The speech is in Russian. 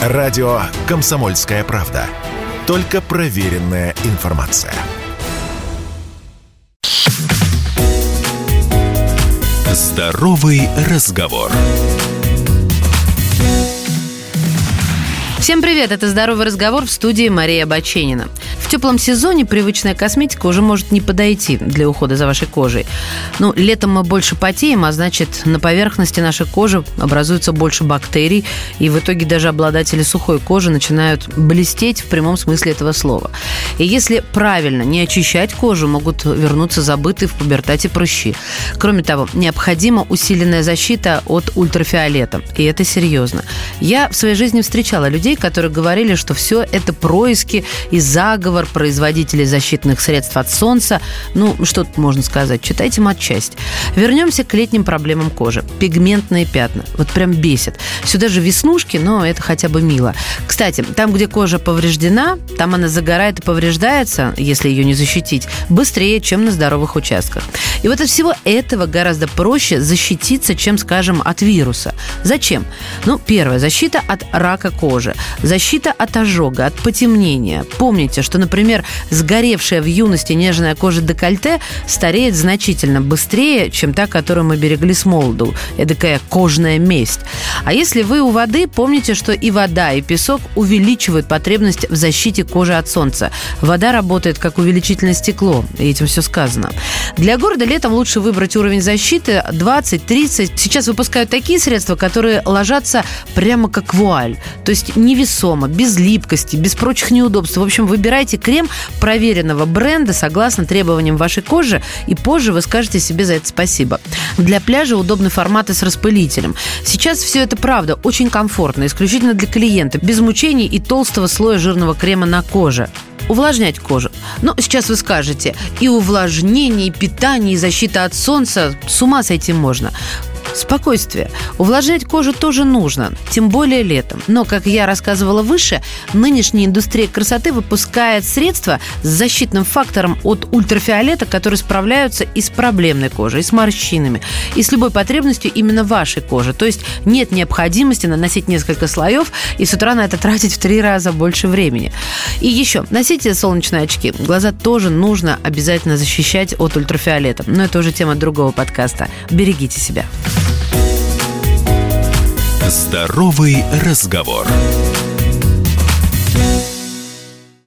Радио «Комсомольская правда». Только проверенная информация. Здоровый разговор. Всем привет, это «Здоровый разговор» в студии Мария Баченина. В теплом сезоне привычная косметика уже может не подойти для ухода за вашей кожей. Ну, летом мы больше потеем, а значит, на поверхности нашей кожи образуется больше бактерий, и в итоге даже обладатели сухой кожи начинают блестеть в прямом смысле этого слова. И если правильно не очищать кожу, могут вернуться забытые в пубертате прыщи. Кроме того, необходима усиленная защита от ультрафиолета, и это серьезно. Я в своей жизни встречала людей, которые говорили, что все это происки и заговор производителей защитных средств от солнца. Ну, что тут можно сказать? Читайте матчасть. Вернемся к летним проблемам кожи. Пигментные пятна. Вот прям бесит. Сюда же веснушки, но это хотя бы мило. Кстати, там, где кожа повреждена, там она загорает и повреждается, если ее не защитить, быстрее, чем на здоровых участках. И вот от всего этого гораздо проще защититься, чем, скажем, от вируса. Зачем? Ну, первое, защита от рака кожи, защита от ожога, от потемнения. Помните, что, например, сгоревшая в юности нежная кожа декольте стареет значительно быстрее, чем та, которую мы берегли с молоду. Эдакая кожная месть. А если вы у воды, помните, что и вода, и песок увеличивают потребность в защите кожи от солнца. Вода работает как увеличительное стекло, и этим все сказано. Для города летом лучше выбрать уровень защиты 20-30. Сейчас выпускают такие средства, которые ложатся прямо как вуаль. То есть невесомо, без липкости, без прочих неудобств. В общем, выбирайте крем проверенного бренда согласно требованиям вашей кожи, и позже вы скажете себе за это спасибо. Для пляжа удобны форматы с распылителем. Сейчас все это правда очень комфортно, исключительно для клиента, без мучений и толстого слоя жирного крема на коже увлажнять кожу. Но сейчас вы скажете, и увлажнение, и питание, и защита от солнца, с ума сойти можно. Спокойствие. Увлажнять кожу тоже нужно, тем более летом. Но, как я рассказывала выше, нынешняя индустрия красоты выпускает средства с защитным фактором от ультрафиолета, которые справляются и с проблемной кожей, и с морщинами, и с любой потребностью именно вашей кожи. То есть нет необходимости наносить несколько слоев и с утра на это тратить в три раза больше времени. И еще, носите солнечные очки. Глаза тоже нужно обязательно защищать от ультрафиолета. Но это уже тема другого подкаста. Берегите себя. Здоровый разговор.